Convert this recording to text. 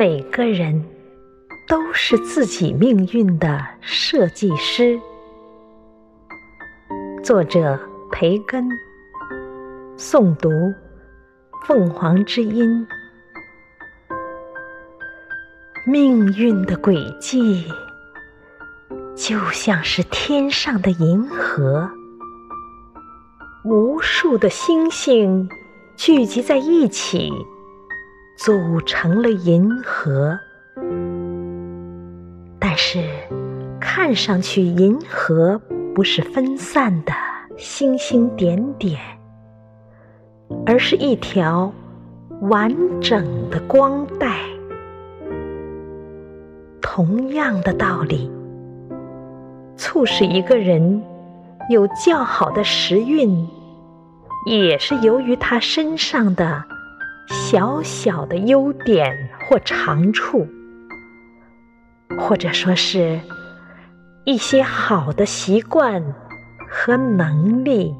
每个人都是自己命运的设计师。作者：培根。诵读：凤凰之音。命运的轨迹，就像是天上的银河，无数的星星聚集在一起。组成了银河，但是看上去银河不是分散的星星点点，而是一条完整的光带。同样的道理，促使一个人有较好的时运，也是由于他身上的。小小的优点或长处，或者说是一些好的习惯和能力。